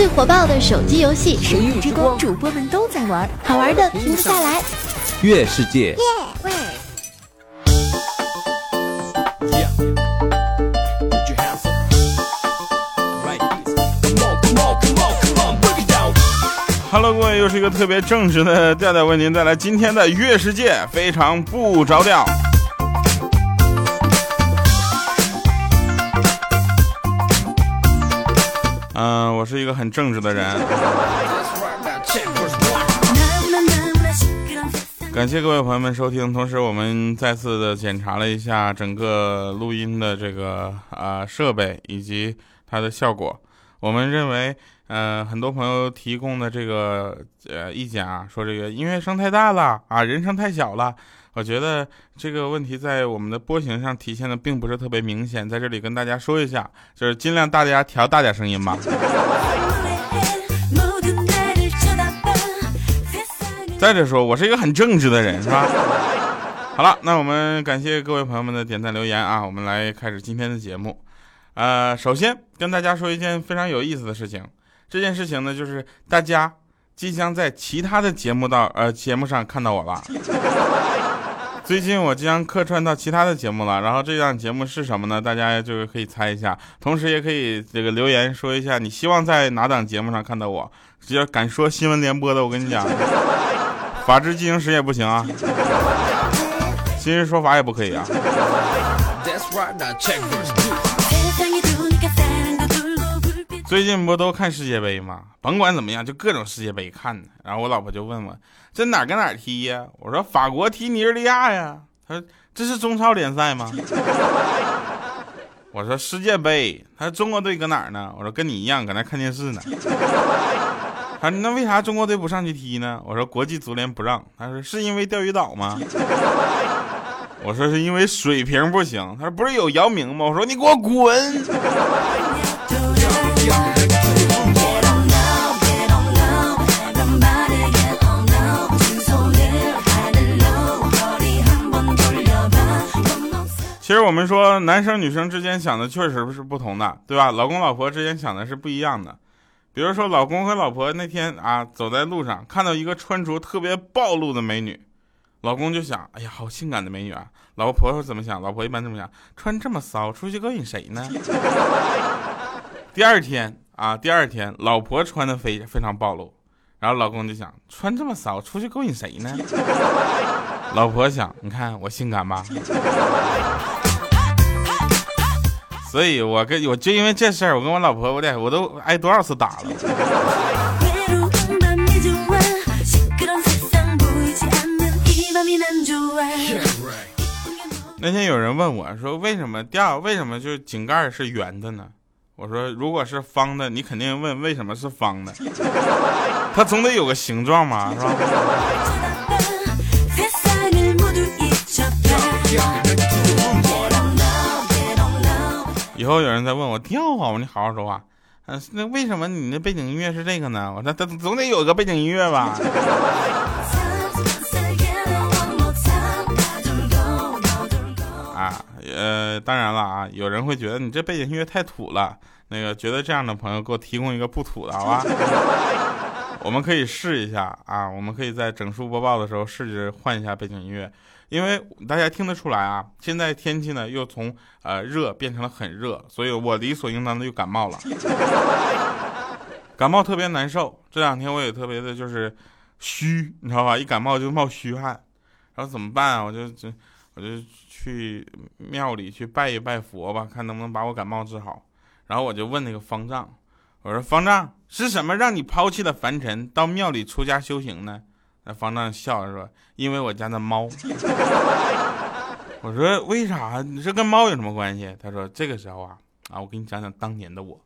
最火爆的手机游戏《神域之光》，主播们都在玩，好玩的停不下来。月世界。Hello，各位，又是一个特别正直的调调，为您带来今天的月世界，非常不着调。嗯，我是一个很正直的人。感谢各位朋友们收听，同时我们再次的检查了一下整个录音的这个啊设备以及它的效果。我们认为，呃，很多朋友提供的这个呃意见啊，说这个音乐声太大了啊，人声太小了。我觉得这个问题在我们的波形上体现的并不是特别明显，在这里跟大家说一下，就是尽量大家调大点声音吧。再者说，我是一个很正直的人，是吧？好了，那我们感谢各位朋友们的点赞留言啊，我们来开始今天的节目。呃，首先跟大家说一件非常有意思的事情，这件事情呢，就是大家即将在其他的节目到呃节目上看到我了。最近我即将客串到其他的节目了，然后这档节目是什么呢？大家就是可以猜一下，同时也可以这个留言说一下你希望在哪档节目上看到我。只要敢说新闻联播的，我跟你讲，法制进行时也不行啊，今日说法也不可以啊。最近不都看世界杯吗？甭管怎么样，就各种世界杯看呢。然后我老婆就问我，这哪跟哪踢呀？我说法国踢尼日利亚呀。她说这是中超联赛吗？我说世界杯。她说中国队搁哪儿呢？我说跟你一样搁那看电视呢。她说那为啥中国队不上去踢呢？我说国际足联不让。她说是因为钓鱼岛吗？我说是因为水平不行。她说不是有姚明吗？我说你给我滚。其实我们说，男生女生之间想的确实是不同的，对吧？老公老婆之间想的是不一样的。比如说，老公和老婆那天啊，走在路上看到一个穿着特别暴露的美女，老公就想：哎呀，好性感的美女啊！老婆婆怎么想？老婆一般怎么想：穿这么骚，出去勾引谁呢？第二天啊，第二天，老婆穿的非非常暴露，然后老公就想：穿这么骚，出去勾引谁呢？老婆想：你看我性感吧？所以，我跟我就因为这事儿，我跟我老婆，我得我都挨多少次打了。那天有人问我说：“为什么掉？为什么就井盖是圆的呢？”我说：“如果是方的，你肯定问为什么是方的，它总得有个形状嘛，是吧？”以后有人再问我调啊，我你好好说话。嗯，那为什么你那背景音乐是这个呢？我说他总得有个背景音乐吧。当然了啊，有人会觉得你这背景音乐太土了。那个觉得这样的朋友，给我提供一个不土的好吧？我们可以试一下啊，我们可以在整数播报的时候试着换一下背景音乐。因为大家听得出来啊，现在天气呢又从呃热变成了很热，所以我理所应当的又感冒了，感冒特别难受。这两天我也特别的就是虚，你知道吧？一感冒就冒虚汗，然后怎么办啊？我就就我就去庙里去拜一拜佛吧，看能不能把我感冒治好。然后我就问那个方丈，我说方丈是什么让你抛弃了凡尘，到庙里出家修行呢？那方丈笑着说：“因为我家的猫。”我说：“为啥？你这跟猫有什么关系？”他说：“这个时候啊，啊，我给你讲讲当年的我。”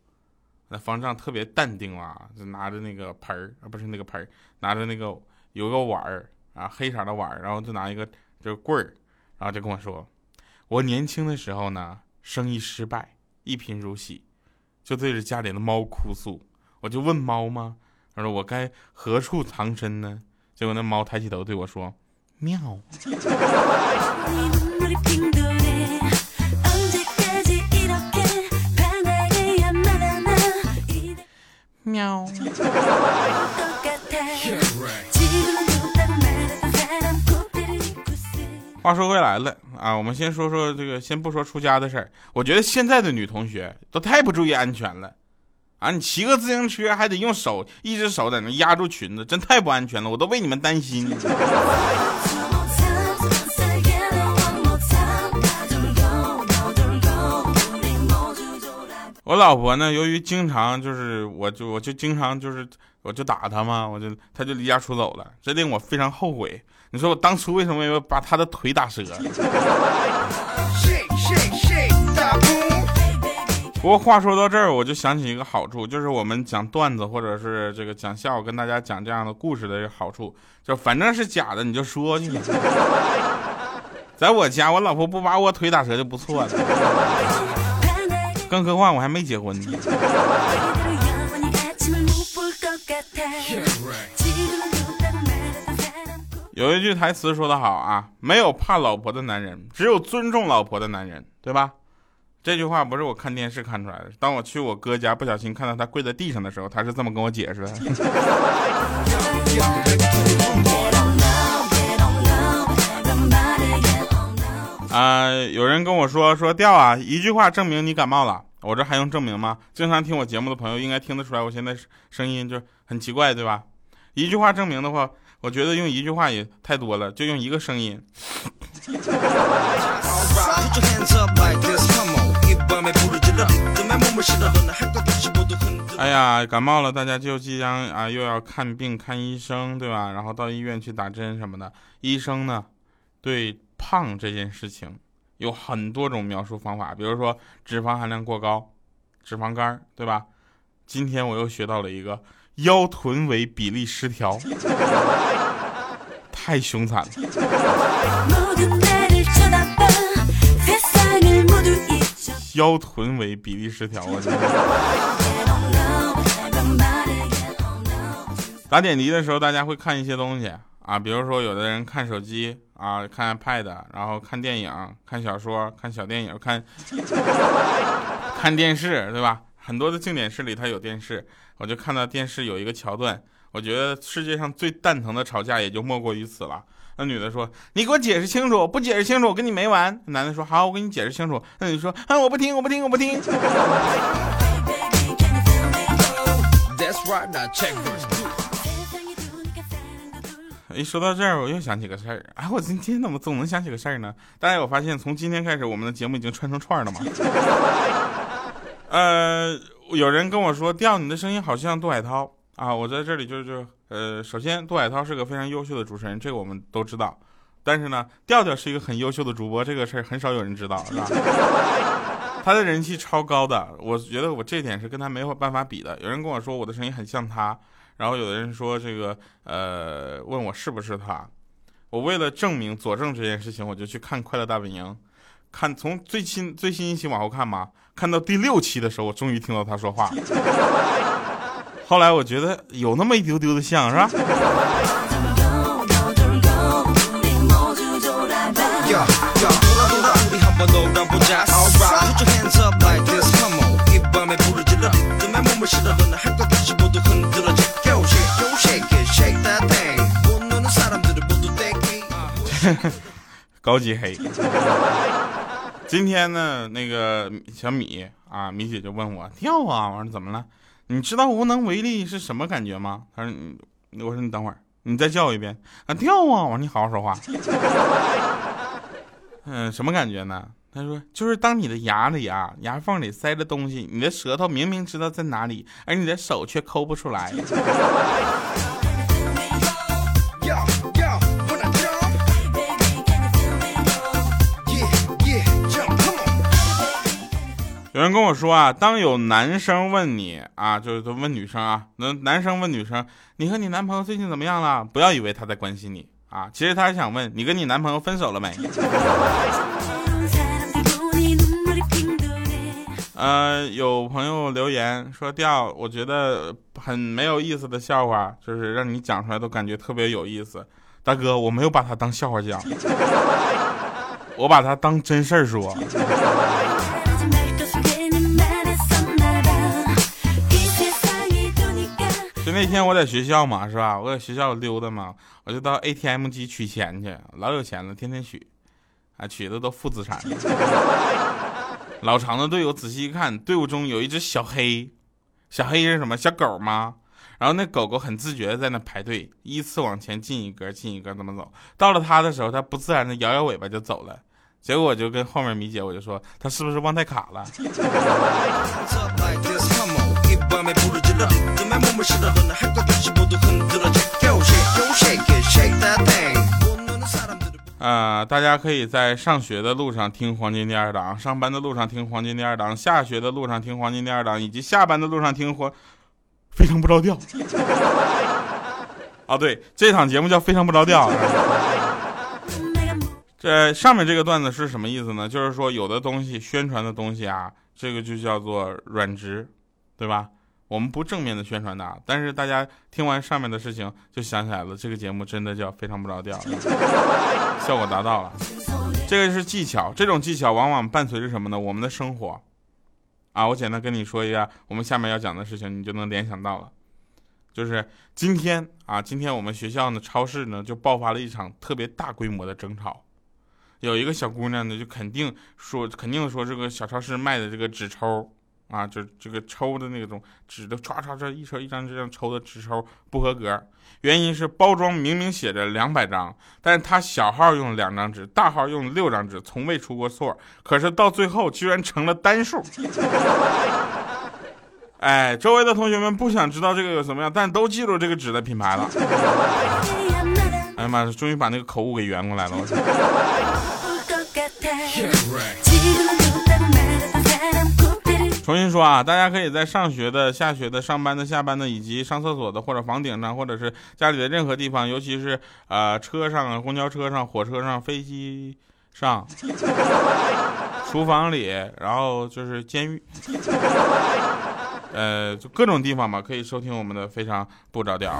那方丈特别淡定啊，就拿着那个盆儿啊，不是那个盆儿，拿着那个有个碗儿啊，黑色的碗儿，然后就拿一个就是棍儿，然后就跟我说：“我年轻的时候呢，生意失败，一贫如洗，就对着家里的猫哭诉。我就问猫吗？他说我该何处藏身呢？”结果那猫抬起头对我说：“喵。”喵。话说回来了啊，我们先说说这个，先不说出家的事儿。我觉得现在的女同学都太不注意安全了啊！你骑个自行车还得用手，一只手在那压住裙子，真太不安全了，我都为你们担心。我老婆呢，由于经常就是，我就我就经常就是，我就打她嘛，我就她就离家出走了，这令我非常后悔。你说我当初为什么要把他的腿打折？不过话说到这儿，我就想起一个好处，就是我们讲段子或者是这个讲笑话，跟大家讲这样的故事的好处，就反正是假的你就说去。在我家，我老婆不把我腿打折就不错了。更何况我还没结婚呢。有一句台词说得好啊，没有怕老婆的男人，只有尊重老婆的男人，对吧？这句话不是我看电视看出来的。当我去我哥家，不小心看到他跪在地上的时候，他是这么跟我解释的。啊，有人跟我说说掉啊，一句话证明你感冒了。我这还用证明吗？经常听我节目的朋友应该听得出来，我现在声音就很奇怪，对吧？一句话证明的话，我觉得用一句话也太多了，就用一个声音。哎呀，感冒了，大家就即将啊又要看病看医生，对吧？然后到医院去打针什么的，医生呢，对。胖这件事情有很多种描述方法，比如说脂肪含量过高、脂肪肝，对吧？今天我又学到了一个腰臀围比例失调，太凶残了。腰臀围比例失调啊！打点滴的时候，大家会看一些东西。啊，比如说有的人看手机啊，看 iPad，然后看电影、看小说、看小电影、看看电视，对吧？很多的静点室里它有电视，我就看到电视有一个桥段，我觉得世界上最蛋疼的吵架也就莫过于此了。那女的说：“你给我解释清楚，不解释清楚我跟你没完。”男的说：“好，我给你解释清楚。”那女的说：“啊，我不听，我不听，我不听。”一说到这儿，我又想起个事儿。哎，我今天怎么总能想起个事儿呢？大家有发现，从今天开始，我们的节目已经串成串了吗？呃，有人跟我说，调你的声音好像杜海涛啊。我在这里就就呃，首先，杜海涛是个非常优秀的主持人，这个我们都知道。但是呢，调调是一个很优秀的主播，这个事儿很少有人知道，是吧？他的人气超高的，我觉得我这点是跟他没有办法比的。有人跟我说，我的声音很像他。然后有的人说这个，呃，问我是不是他，我为了证明佐证这件事情，我就去看《快乐大本营》，看从最新最新一期往后看嘛，看到第六期的时候，我终于听到他说话。后来我觉得有那么一丢丢的像，是吧？高级黑。今天呢，那个小米啊，米姐就问我跳啊，我说怎么了？你知道无能为力是什么感觉吗？他说，你我说你等会儿，你再叫一遍啊，跳啊！我说你好好说话。嗯，什么感觉呢？他说就是当你的牙里啊，牙缝里塞着东西，你的舌头明明知道在哪里，而你的手却抠不出来。跟我说啊，当有男生问你啊，就是问女生啊，那男生问女生，你和你男朋友最近怎么样了？不要以为他在关心你啊，其实他是想问你跟你男朋友分手了没？呃，有朋友留言说调，我觉得很没有意思的笑话，就是让你讲出来都感觉特别有意思。大哥，我没有把它当笑话讲，我把它当真事儿说。那天我在学校嘛，是吧？我在学校溜达嘛，我就到 ATM 机取钱去，老有钱了，天天取，啊，取的都负资产。老长的队，我仔细一看，队伍中有一只小黑，小黑是什么？小狗吗？然后那狗狗很自觉的在那排队，依次往前进一格，进一格，怎么走？到了它的时候，它不自然的摇摇尾巴就走了。结果我就跟后面米姐，我就说他是不是忘带卡了？啊，大家可以在上学的路上听黄金第二档，上班的路上听黄金第二档，下学的路上听黄金第二档，以及下班的路上听黄，非常不着调。啊，对，这场节目叫非常不着调。这上面这个段子是什么意思呢？就是说有的东西宣传的东西啊，这个就叫做软直，对吧？我们不正面的宣传它，但是大家听完上面的事情就想起来了，这个节目真的叫非常不着调，效果达到了。这个是技巧，这种技巧往往伴随着什么呢？我们的生活。啊，我简单跟你说一下我们下面要讲的事情，你就能联想到了。就是今天啊，今天我们学校呢超市呢就爆发了一场特别大规模的争吵。有一个小姑娘呢，就肯定说，肯定说这个小超市卖的这个纸抽啊，就这个抽的那种纸的唰唰唰一抽一张这样抽的纸抽不合格，原因是包装明明写着两百张，但是他小号用两张纸，大号用六张纸，从未出过错，可是到最后居然成了单数。哎，周围的同学们不想知道这个有什么样，但都记住这个纸的品牌了。哎呀妈，终于把那个口误给圆过来了。重新说啊，大家可以在上学的、下学的、上班的、下班的，以及上厕所的，或者房顶上，或者是家里的任何地方，尤其是呃车上、公交车上、火车上、飞机上、厨房里，然后就是监狱，呃，就各种地方吧，可以收听我们的非常不着调。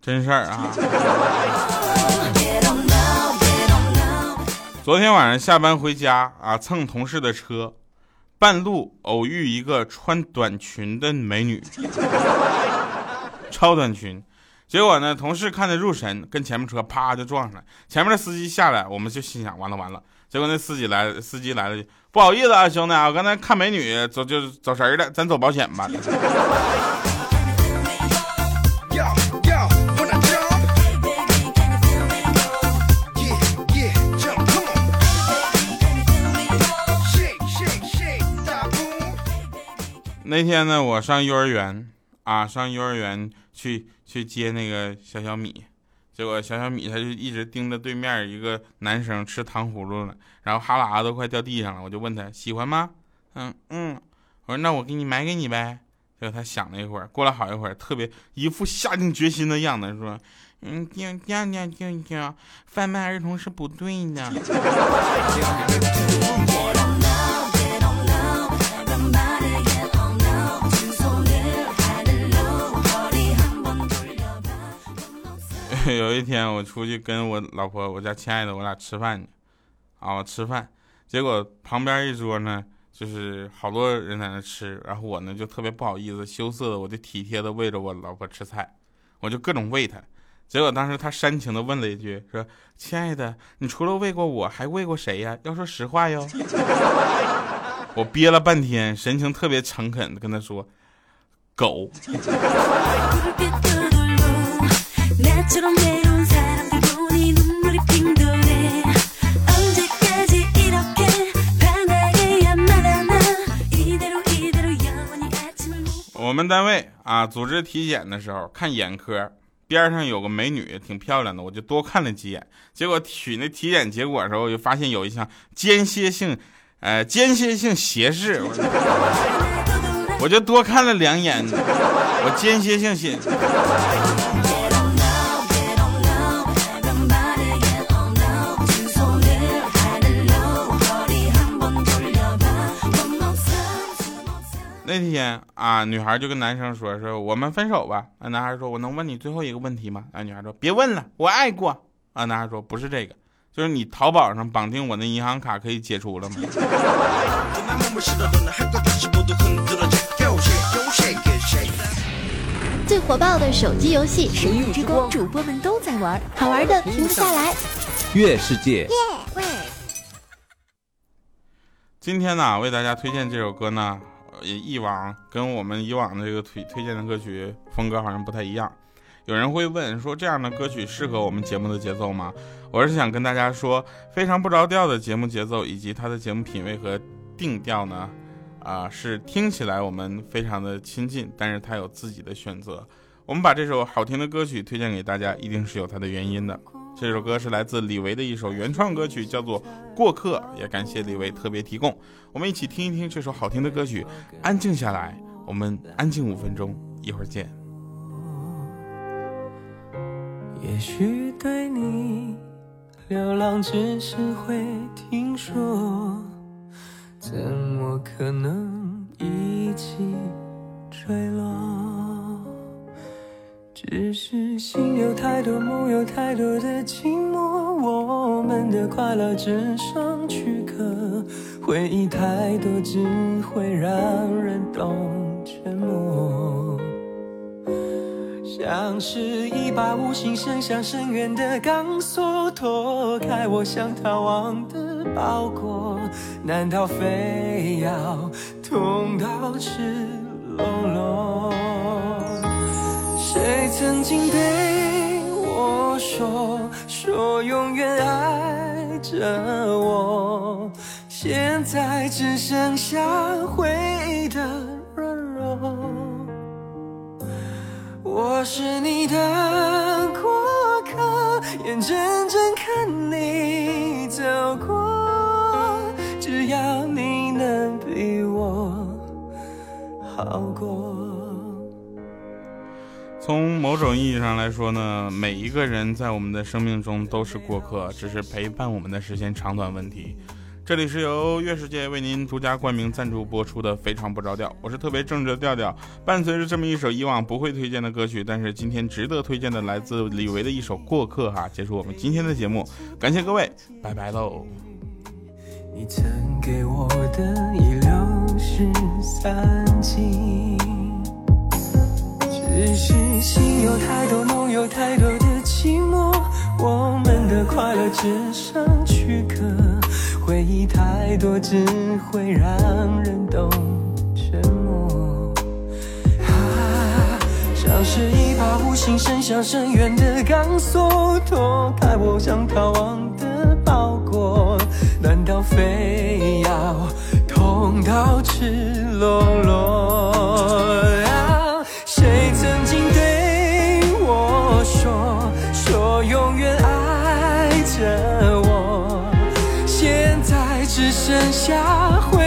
真事儿啊！昨天晚上下班回家啊，蹭同事的车，半路偶遇一个穿短裙的美女，超短裙。结果呢，同事看得入神，跟前面车啪就撞上了。前面的司机下来，我们就心想完了完了。结果那司机来，司机来了，不好意思啊，兄弟啊，我刚才看美女走就走神了，咱走保险吧。那天呢，我上幼儿园啊，上幼儿园去去接那个小小米，结果小小米他就一直盯着对面一个男生吃糖葫芦呢，然后哈喇子都快掉地上了。我就问他喜欢吗？嗯嗯，我说那我给你买给你呗。结果他想了一会儿，过了好一会儿，特别一副下定决心的样子，说嗯，听听听听听，贩卖儿童是不对的。有一天我出去跟我老婆，我家亲爱的，我俩吃饭去，啊，吃饭，结果旁边一桌呢，就是好多人在那吃，然后我呢就特别不好意思，羞涩的，我就体贴的喂着我老婆吃菜，我就各种喂她，结果当时她煽情的问了一句，说：“亲爱的，你除了喂过我，还喂过谁呀？要说实话哟。” 我憋了半天，神情特别诚恳的跟她说：“狗。” 我们单位啊，组织体检的时候看眼科，边上有个美女，挺漂亮的，我就多看了几眼。结果取那体检结果的时候，我就发现有一项间歇性，呃，间歇性斜视，我就多看了两眼，我间歇性斜。那天啊，女孩就跟男生说：“说我们分手吧。”啊，男孩说：“我能问你最后一个问题吗？”啊，女孩说：“别问了，我爱过。”啊，男孩说：“不是这个，就是你淘宝上绑定我的银行卡可以解除了吗？” 最火爆的手机游戏《神域之光》，主播们都在玩，好玩的停不下来。月世界。今天呢，为大家推荐这首歌呢，以往跟我们以往的这个推推荐的歌曲风格好像不太一样。有人会问说，这样的歌曲适合我们节目的节奏吗？我是想跟大家说，非常不着调的节目节奏以及它的节目品味和定调呢，啊，是听起来我们非常的亲近，但是它有自己的选择。我们把这首好听的歌曲推荐给大家，一定是有它的原因的。这首歌是来自李维的一首原创歌曲，叫做《过客》，也感谢李维特别提供。我们一起听一听这首好听的歌曲，安静下来，我们安静五分钟，一会儿见。也许对你流浪只是会听说，怎么可能一起坠落？只是心有太多梦，有太多的寂寞，我们的快乐只剩躯壳，回忆太多只会让人懂沉默。像是一把无形伸向深渊的钢索，脱开我想逃亡的包裹，难道非要痛到赤裸裸？谁曾经对我说，说永远爱着我，现在只剩下回忆的软弱。我是你的过客，眼睁睁看你走过，只要你能比我好过。从某种意义上来说呢，每一个人在我们的生命中都是过客，只是陪伴我们的时间长短问题。这里是由月世界为您独家冠名赞助播出的《非常不着调》，我是特别正直的调调。伴随着这么一首以往不会推荐的歌曲，但是今天值得推荐的，来自李维的一首《过客》哈，结束我们今天的节目，感谢各位，拜拜喽。你曾给我的一六十三季，只是心有太多梦，有太多的寂寞，我们的快乐只剩躯壳。回忆太多，只会让人懂沉默。啊，像是一把无形伸向深渊的钢索，脱开我想逃亡的包裹，难道非要痛到赤裸裸？只剩下回